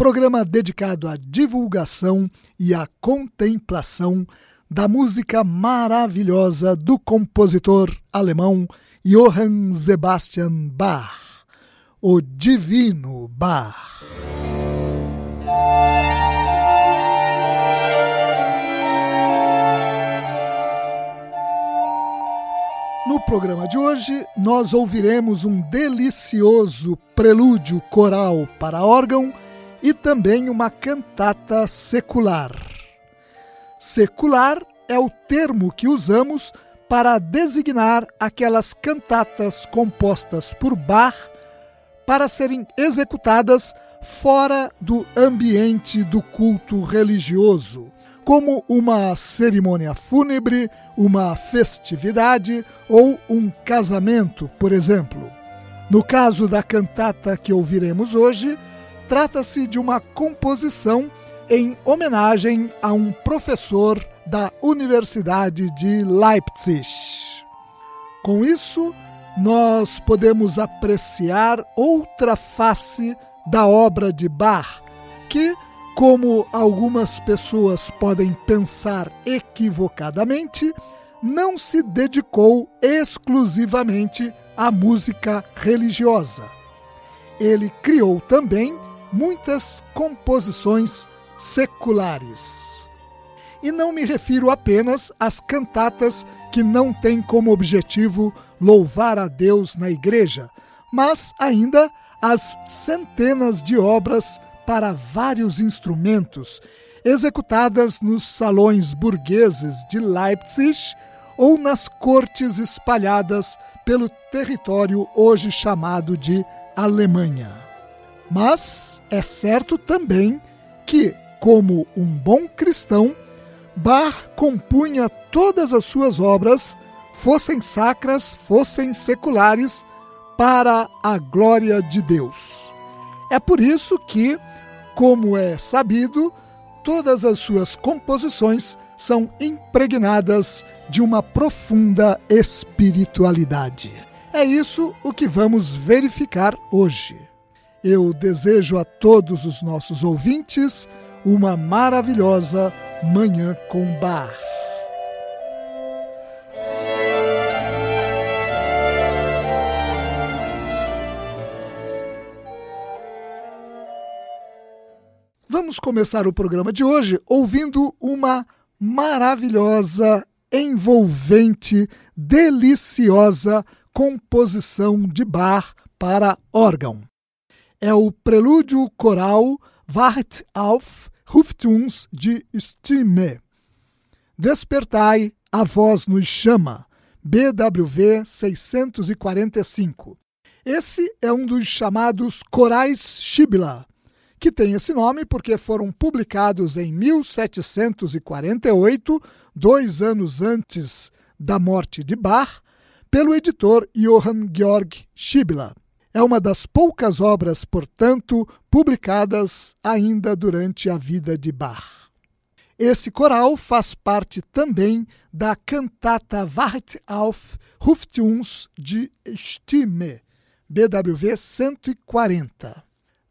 programa dedicado à divulgação e à contemplação da música maravilhosa do compositor alemão Johann Sebastian Bach, o Divino Bach. No programa de hoje, nós ouviremos um delicioso prelúdio coral para órgão e também uma cantata secular. Secular é o termo que usamos para designar aquelas cantatas compostas por Bach para serem executadas fora do ambiente do culto religioso, como uma cerimônia fúnebre, uma festividade ou um casamento, por exemplo. No caso da cantata que ouviremos hoje, Trata-se de uma composição em homenagem a um professor da Universidade de Leipzig. Com isso, nós podemos apreciar outra face da obra de Bach, que, como algumas pessoas podem pensar equivocadamente, não se dedicou exclusivamente à música religiosa. Ele criou também muitas composições seculares. E não me refiro apenas às cantatas que não têm como objetivo louvar a Deus na igreja, mas ainda às centenas de obras para vários instrumentos, executadas nos salões burgueses de Leipzig ou nas cortes espalhadas pelo território hoje chamado de Alemanha. Mas é certo também que, como um bom cristão, Bach compunha todas as suas obras, fossem sacras, fossem seculares, para a glória de Deus. É por isso que, como é sabido, todas as suas composições são impregnadas de uma profunda espiritualidade. É isso o que vamos verificar hoje. Eu desejo a todos os nossos ouvintes uma maravilhosa Manhã com Bar. Vamos começar o programa de hoje ouvindo uma maravilhosa, envolvente, deliciosa composição de bar para órgão é o prelúdio coral Wacht auf, ruft uns de Stimme. Despertai, a voz nos chama, BWV 645. Esse é um dos chamados corais Shibla, que tem esse nome porque foram publicados em 1748, dois anos antes da morte de Bach, pelo editor Johann Georg Schibla. É uma das poucas obras, portanto, publicadas ainda durante a vida de Bach. Esse coral faz parte também da cantata Wart auf ruft uns de Stimme, BWV 140.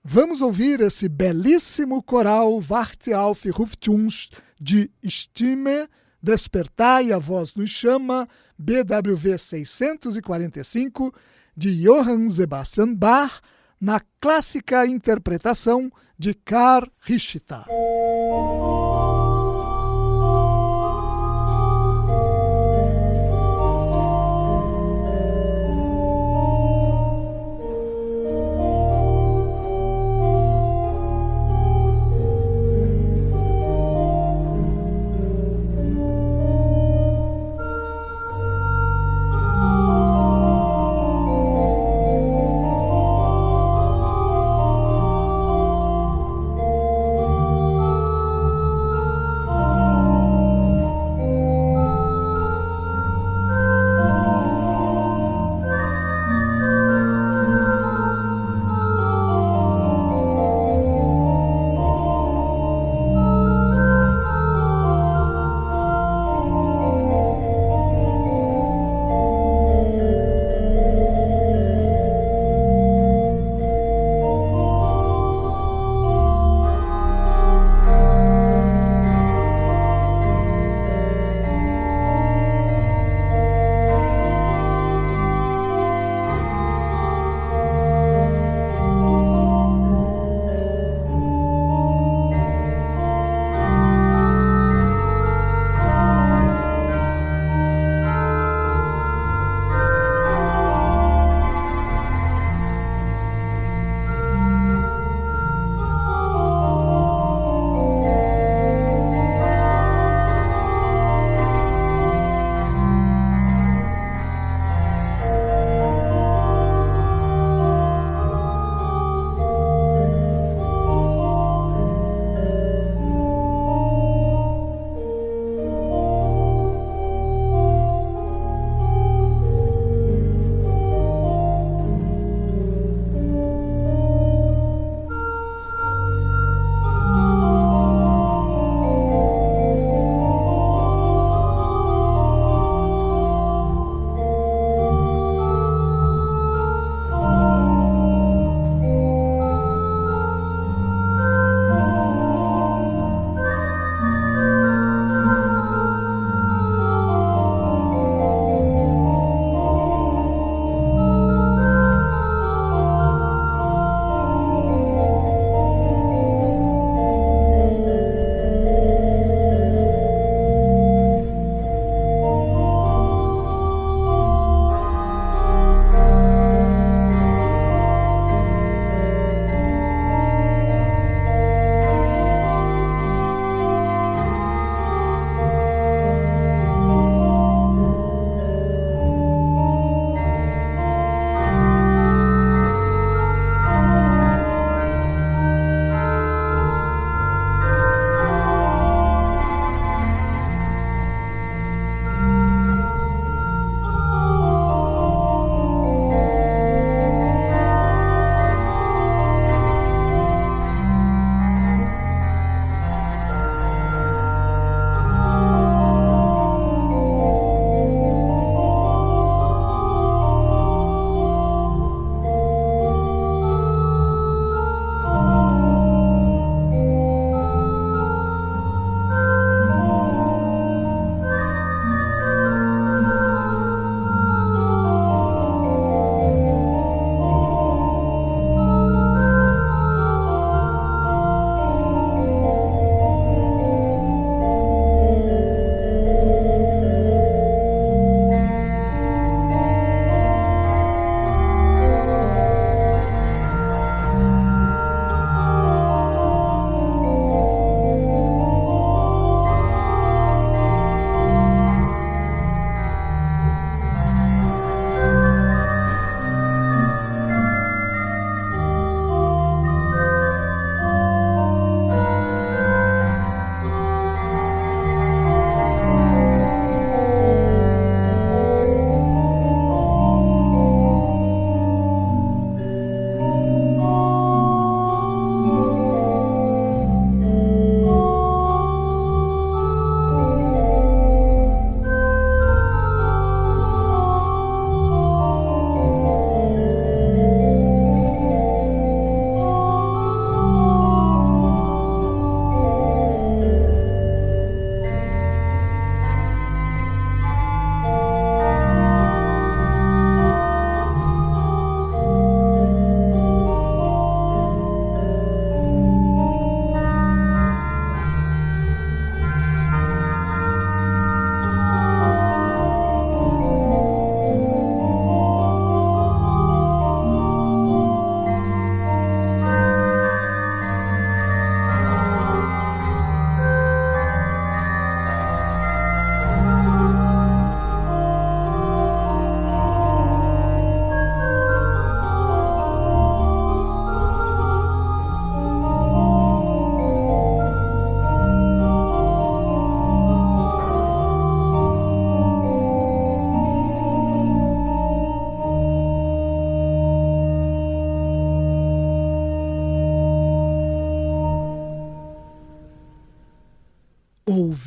Vamos ouvir esse belíssimo coral Wart auf ruft uns de Stimme, Despertai, a voz nos chama, BWV 645, de Johann Sebastian Bach, na clássica interpretação de Karl Richter.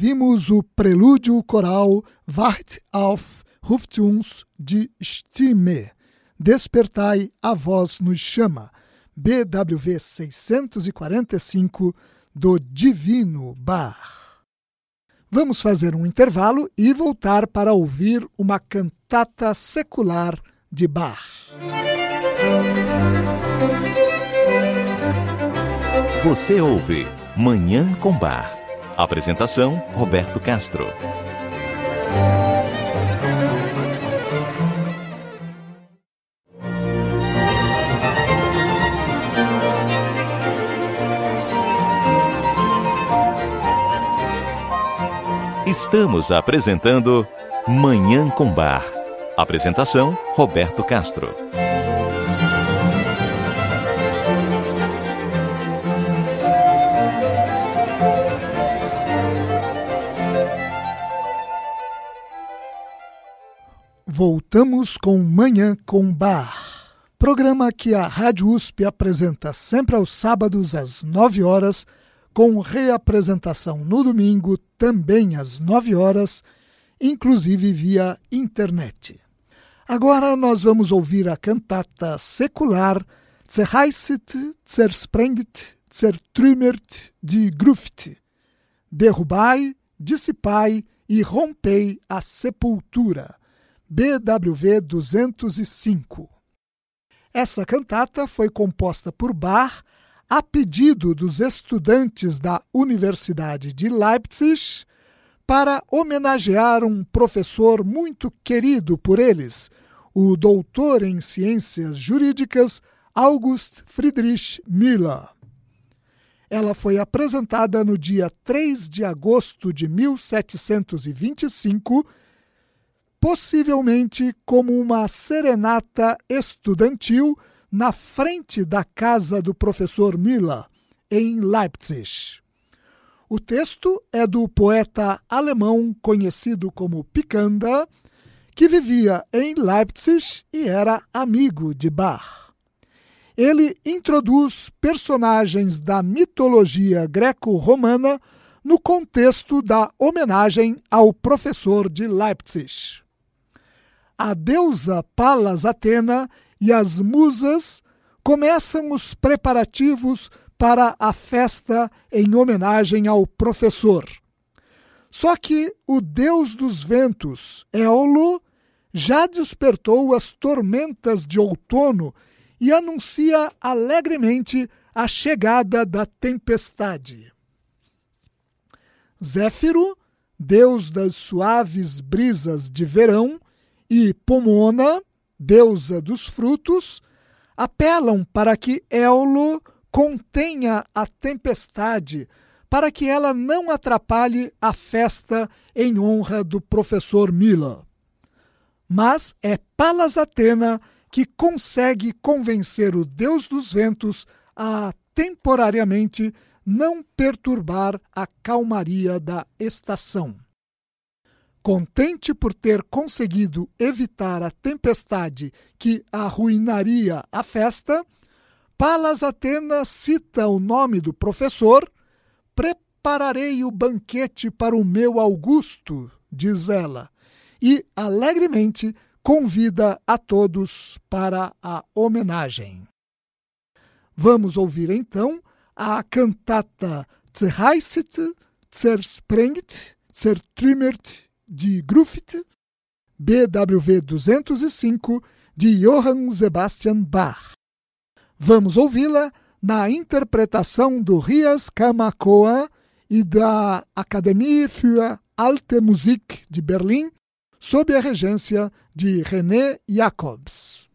Ouvimos o prelúdio coral Wacht auf, ruft uns die Stimme. Despertai, a voz nos chama. BWV 645 do Divino Bar. Vamos fazer um intervalo e voltar para ouvir uma cantata secular de Bach. Você ouve Manhã com Bar. Apresentação: Roberto Castro. Estamos apresentando Manhã com Bar. Apresentação: Roberto Castro. Voltamos com Manhã com Bar, programa que a Rádio USP apresenta sempre aos sábados às 9 horas, com reapresentação no domingo também às 9 horas, inclusive via internet. Agora nós vamos ouvir a cantata secular Zerreißet, Zersprengt, Zertrümmert de Gruft. Derrubai, dissipai e rompei a sepultura BWV 205. Essa cantata foi composta por Bach a pedido dos estudantes da Universidade de Leipzig para homenagear um professor muito querido por eles, o doutor em ciências jurídicas August Friedrich Müller. Ela foi apresentada no dia 3 de agosto de 1725 possivelmente como uma serenata estudantil na frente da casa do professor Miller, em Leipzig. O texto é do poeta alemão conhecido como Picander, que vivia em Leipzig e era amigo de Bach. Ele introduz personagens da mitologia greco-romana no contexto da homenagem ao professor de Leipzig a deusa Palas Atena e as musas começam os preparativos para a festa em homenagem ao professor. Só que o deus dos ventos, Éolo, já despertou as tormentas de outono e anuncia alegremente a chegada da tempestade. Zéfiro, deus das suaves brisas de verão, e Pomona, deusa dos frutos, apelam para que Éolo contenha a tempestade, para que ela não atrapalhe a festa em honra do professor Mila. Mas é Palas Atena que consegue convencer o deus dos ventos a temporariamente não perturbar a calmaria da estação. Contente por ter conseguido evitar a tempestade que arruinaria a festa, Palas Atena cita o nome do professor. Prepararei o banquete para o meu Augusto, diz ela, e alegremente convida a todos para a homenagem. Vamos ouvir então a cantata Zerreißet, Zersprengt, Zertrümmert de Gruft, BWV 205 de Johann Sebastian Bach. Vamos ouvi-la na interpretação do Rias Kamakoa e da Academie für Alte Musik de Berlim, sob a regência de René Jacobs.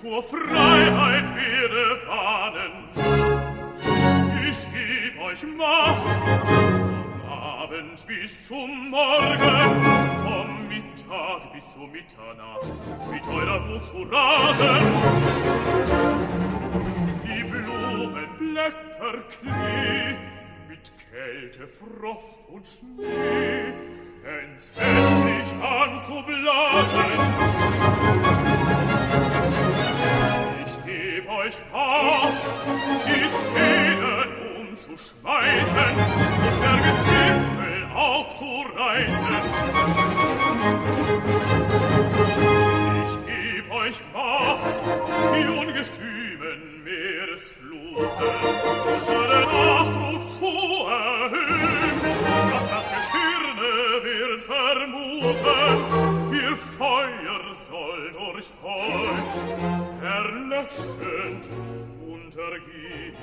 zur Freiheit werde bahnen. Ich geb euch Macht, vom Abend bis zum Morgen, vom Mittag bis zur Mitternacht, mit eurer Wut zu raten. Die Blumenblätter klee, mit Kälte, Frost und Schnee, entsetzlich anzublasen euch fort, die Zähne umzuschmeißen und der Gipfel aufzureißen. Ich geb euch Macht, die ungestümen Meeresfluten durch alle Nachdruck zu erhöhen, dass das Gestirne wird vermuten, ihr Feuer soll durch euch perle schön untergehen.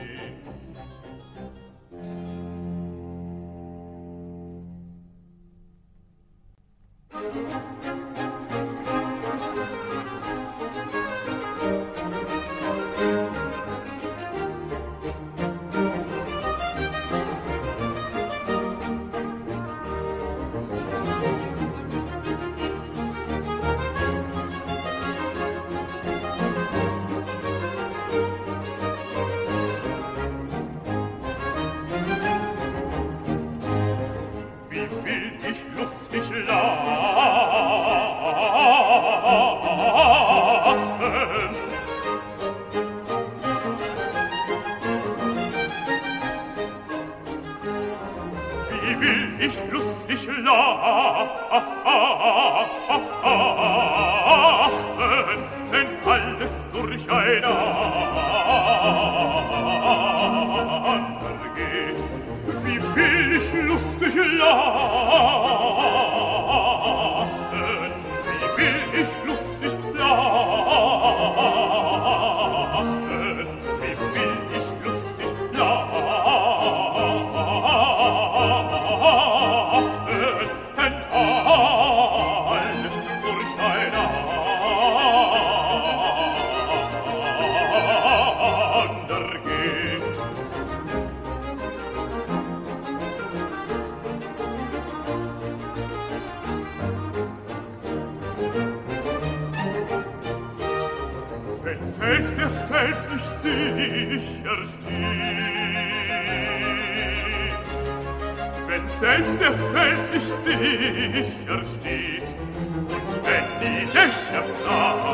selbst der Fels nicht sicher steht. Und wenn die Lächter starb,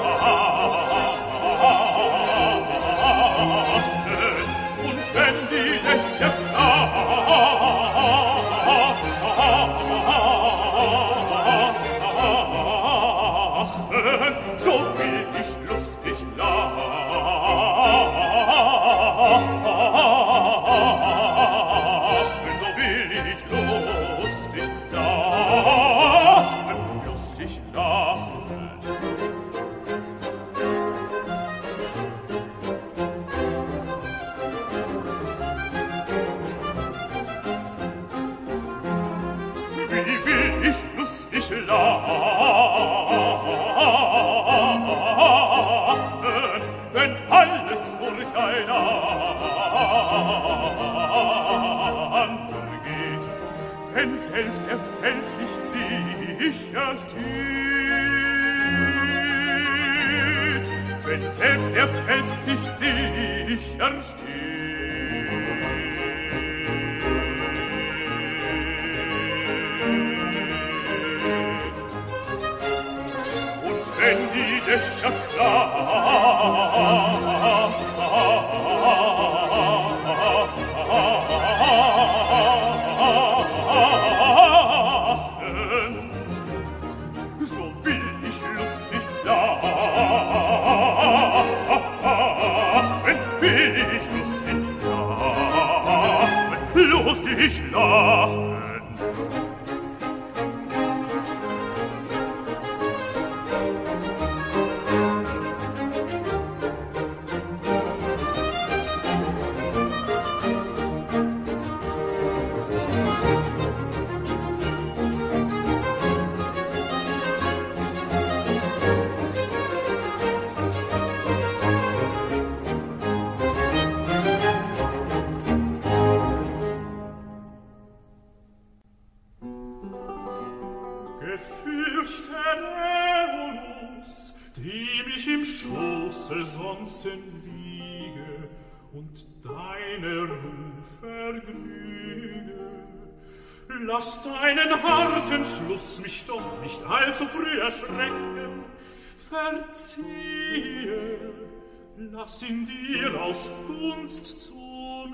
Gunst zu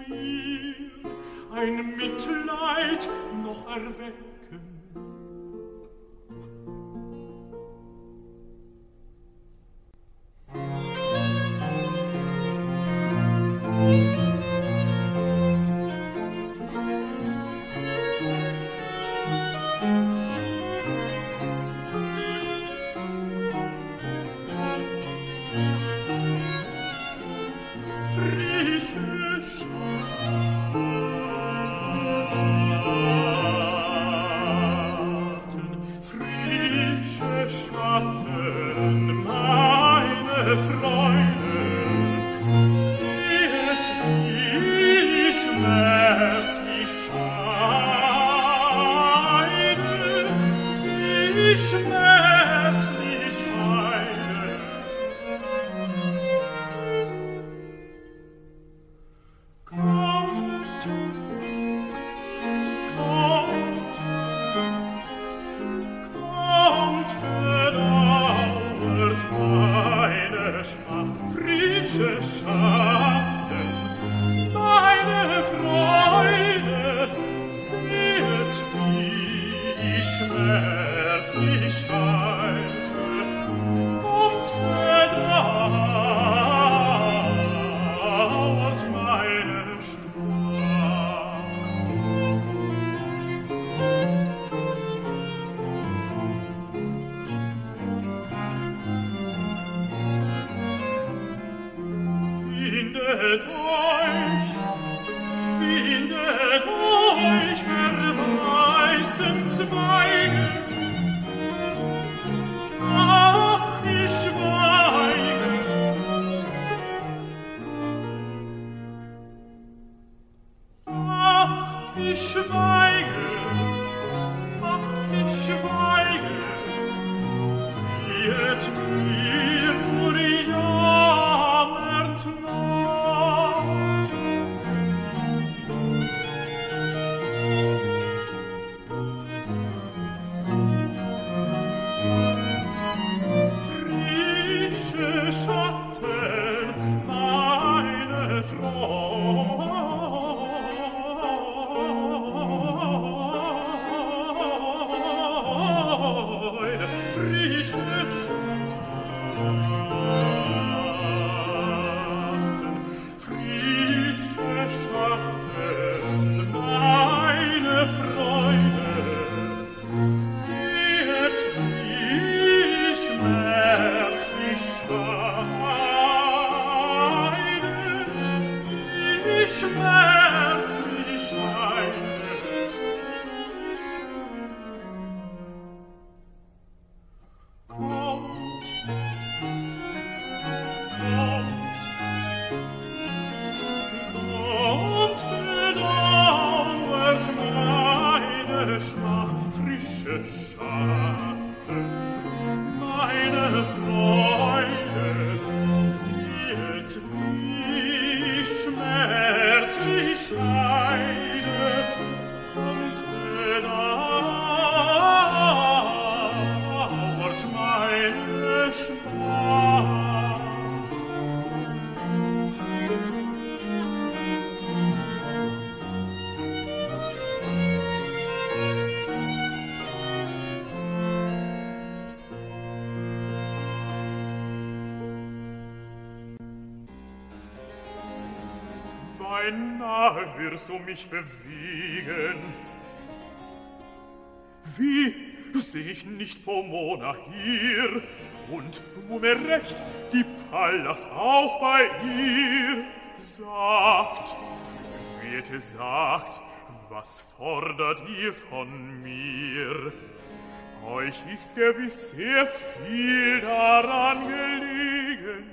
mir ein Mitleid noch erweckt. Wirst du mich bewegen. Wie seh ich nicht Pomona hier und wo mir recht die Pallas auch bei ihr sagt. Wirte sagt, was fordert ihr von mir? Euch ist gewiss sehr viel daran gelegen.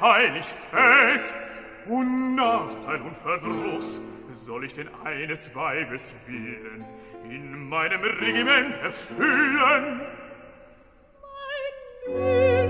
heilig fällt, Unnachteil und Verdruss soll ich denn eines Weibes willen in meinem Regiment erfüllen. Mein Leben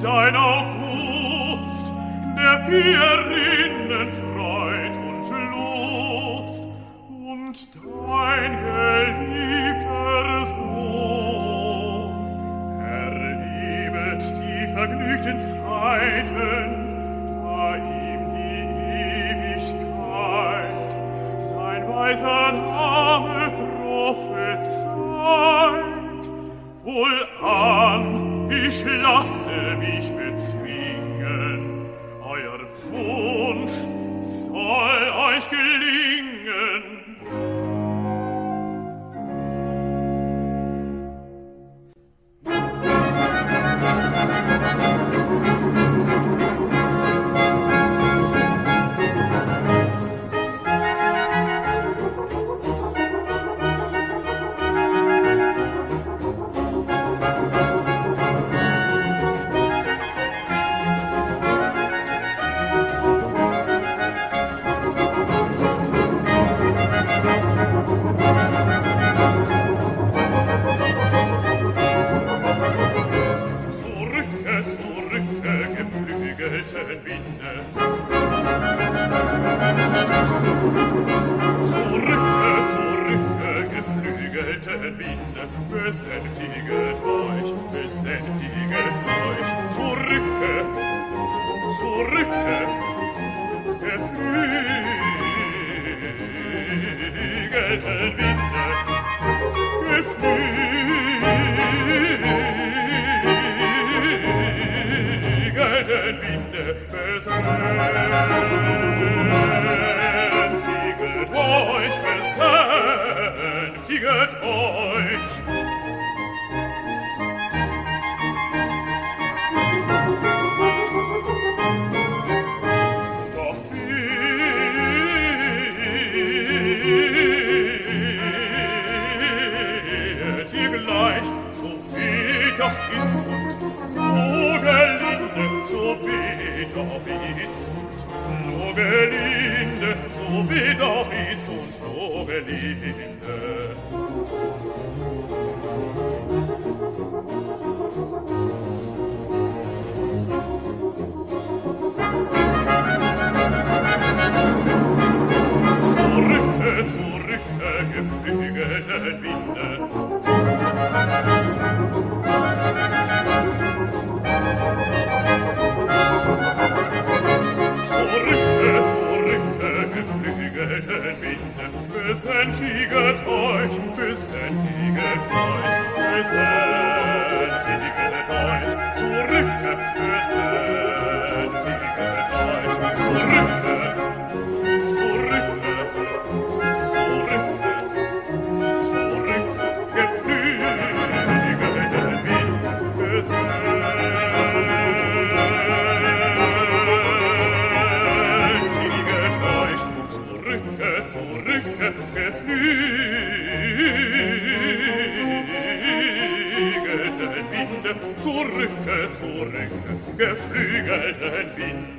deiner Vogelinde, so wie Davids und Vogelinde. zurück, zurück, geflügelte Wind.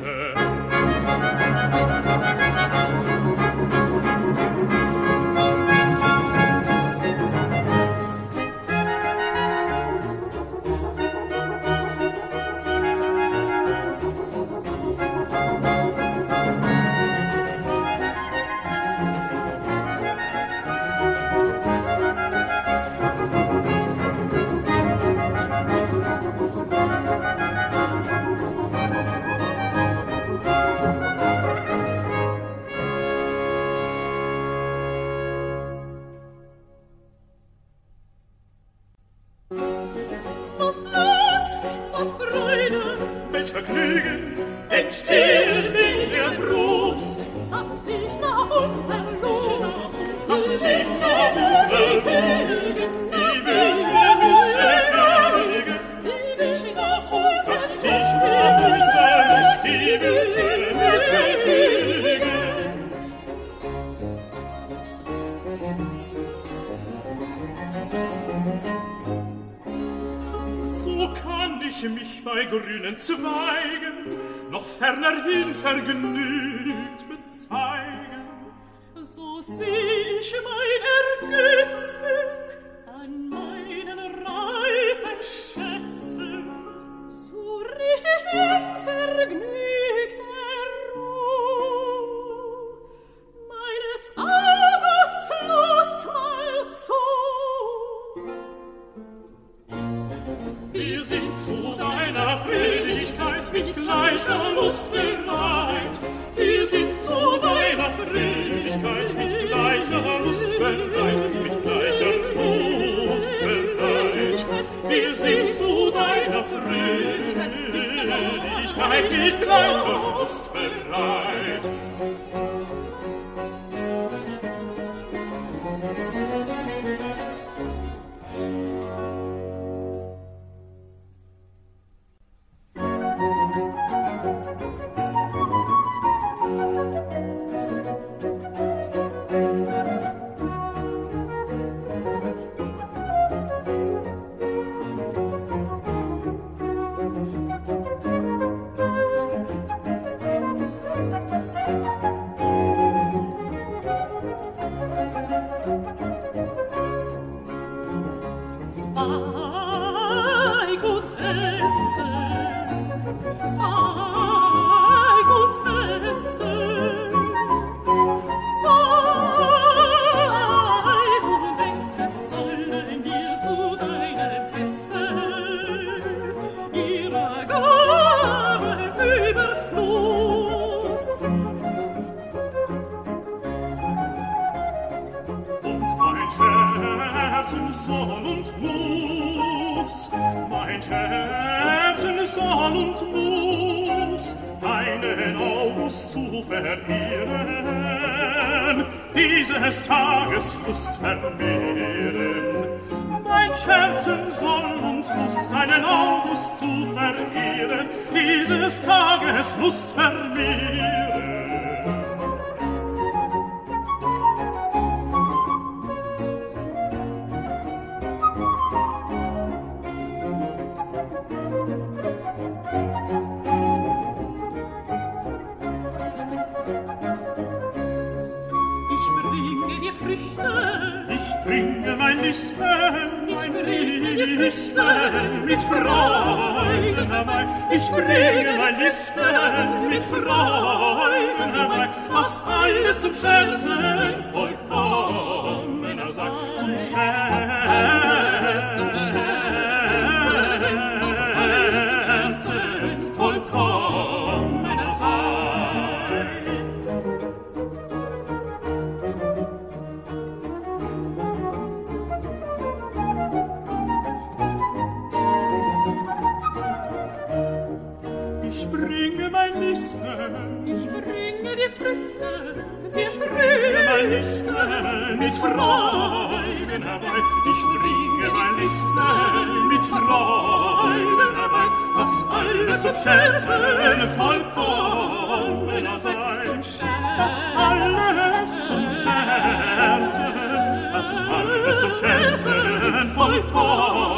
meinen August zu verlieren, dieses Tages Lust vermehren. Mein Scherzen soll und Lust, einen August zu verlieren, dieses Tages Lust vermehren. Freuden herbei, ich bringe mein Liebsten mit Freuden herbei, was alles zum Scherzen vollkommen. Herzen vollkommen, sein, was alles zum Scherzen, was alles zum Scherzen vollkommen.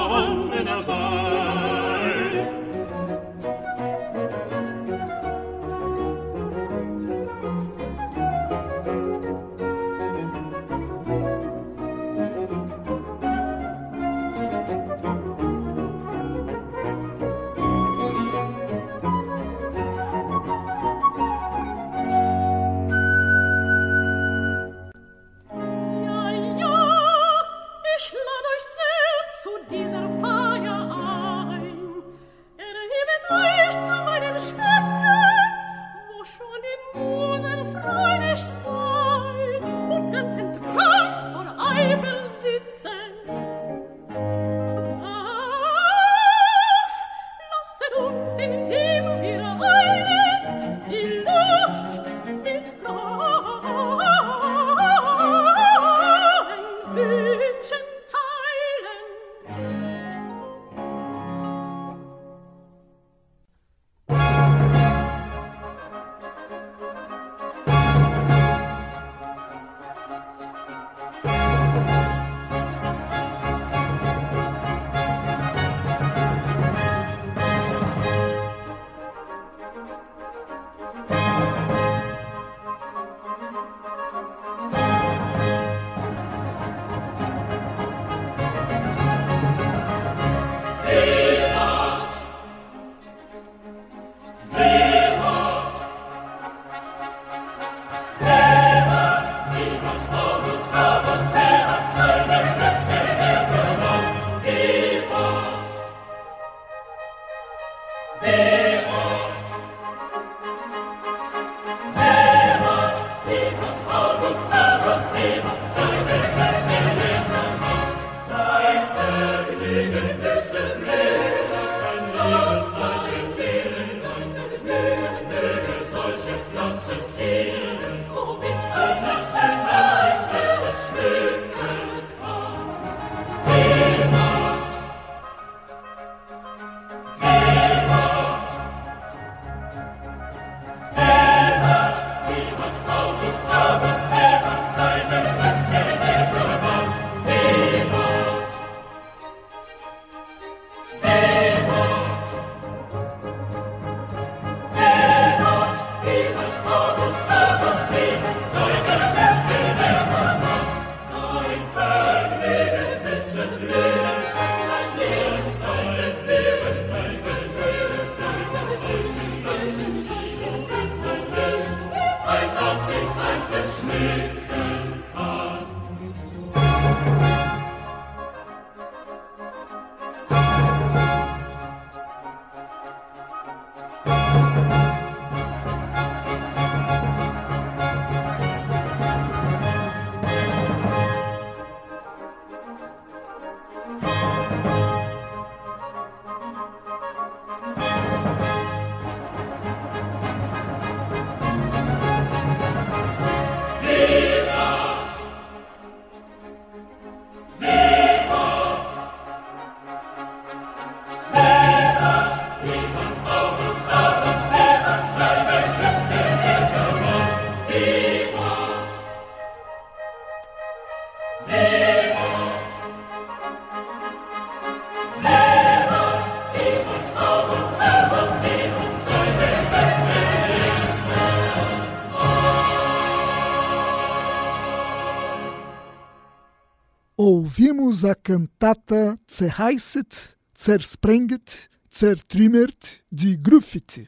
Ouvimos a cantata Zerreißet, Zersprenget, Zertrümmert de Gruffit,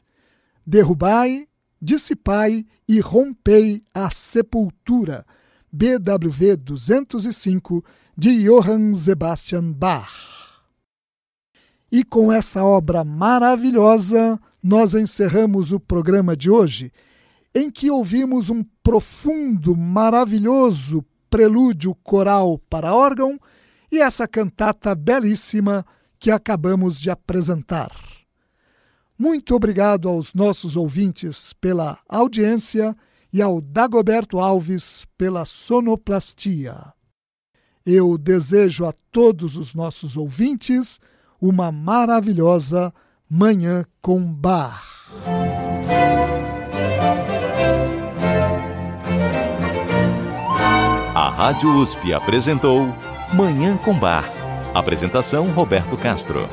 Derrubai, Dissipai e Rompei a Sepultura, BWV 205, de Johann Sebastian Bach. E com essa obra maravilhosa, nós encerramos o programa de hoje, em que ouvimos um profundo, maravilhoso prelúdio coral para órgão e essa cantata belíssima que acabamos de apresentar. Muito obrigado aos nossos ouvintes pela audiência e ao Dagoberto Alves pela sonoplastia. Eu desejo a todos os nossos ouvintes uma maravilhosa Manhã com Bar. A Rádio USP apresentou Manhã com Bar. Apresentação Roberto Castro.